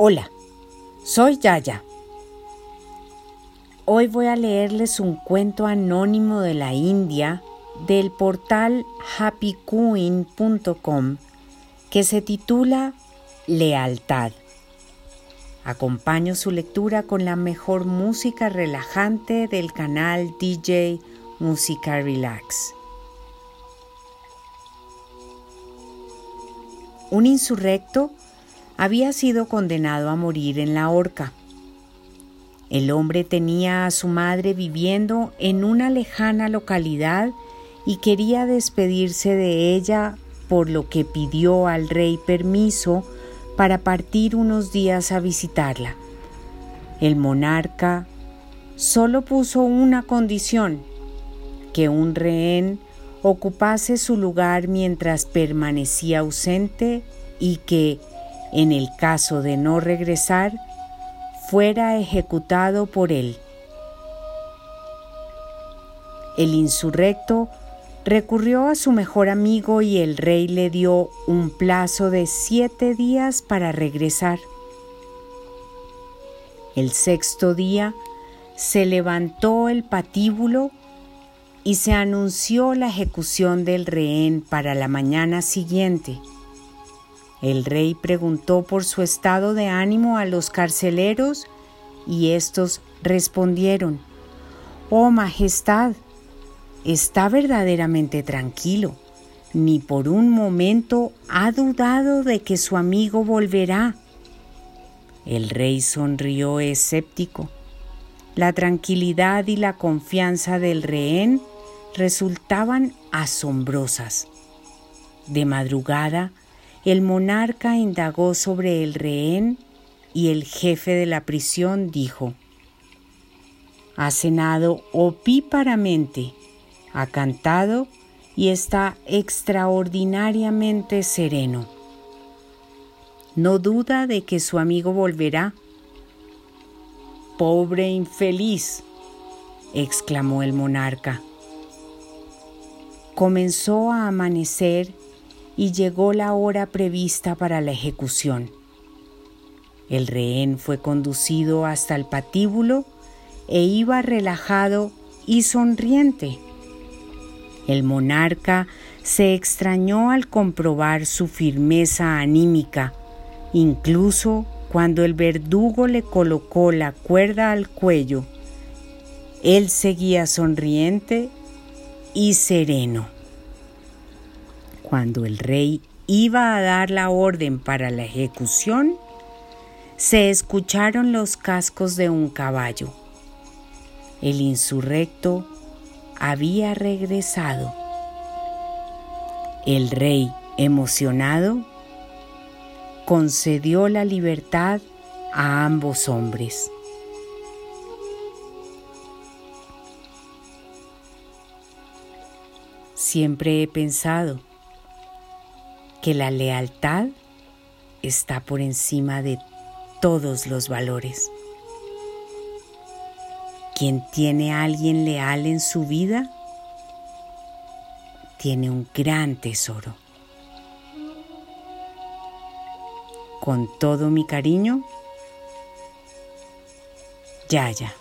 Hola, soy Yaya. Hoy voy a leerles un cuento anónimo de la India del portal happyqueen.com que se titula Lealtad. Acompaño su lectura con la mejor música relajante del canal DJ Música Relax. Un insurrecto había sido condenado a morir en la horca. El hombre tenía a su madre viviendo en una lejana localidad y quería despedirse de ella, por lo que pidió al rey permiso para partir unos días a visitarla. El monarca solo puso una condición, que un rehén ocupase su lugar mientras permanecía ausente y que, en el caso de no regresar, fuera ejecutado por él. El insurrecto recurrió a su mejor amigo y el rey le dio un plazo de siete días para regresar. El sexto día se levantó el patíbulo y se anunció la ejecución del rehén para la mañana siguiente. El rey preguntó por su estado de ánimo a los carceleros y estos respondieron, Oh Majestad, está verdaderamente tranquilo, ni por un momento ha dudado de que su amigo volverá. El rey sonrió escéptico. La tranquilidad y la confianza del rehén resultaban asombrosas. De madrugada, el monarca indagó sobre el rehén y el jefe de la prisión dijo, ha cenado opíparamente, ha cantado y está extraordinariamente sereno. No duda de que su amigo volverá. Pobre infeliz, exclamó el monarca. Comenzó a amanecer y llegó la hora prevista para la ejecución. El rehén fue conducido hasta el patíbulo e iba relajado y sonriente. El monarca se extrañó al comprobar su firmeza anímica, incluso cuando el verdugo le colocó la cuerda al cuello. Él seguía sonriente y sereno. Cuando el rey iba a dar la orden para la ejecución, se escucharon los cascos de un caballo. El insurrecto había regresado. El rey, emocionado, concedió la libertad a ambos hombres. Siempre he pensado que la lealtad está por encima de todos los valores. Quien tiene a alguien leal en su vida, tiene un gran tesoro. Con todo mi cariño, Yaya.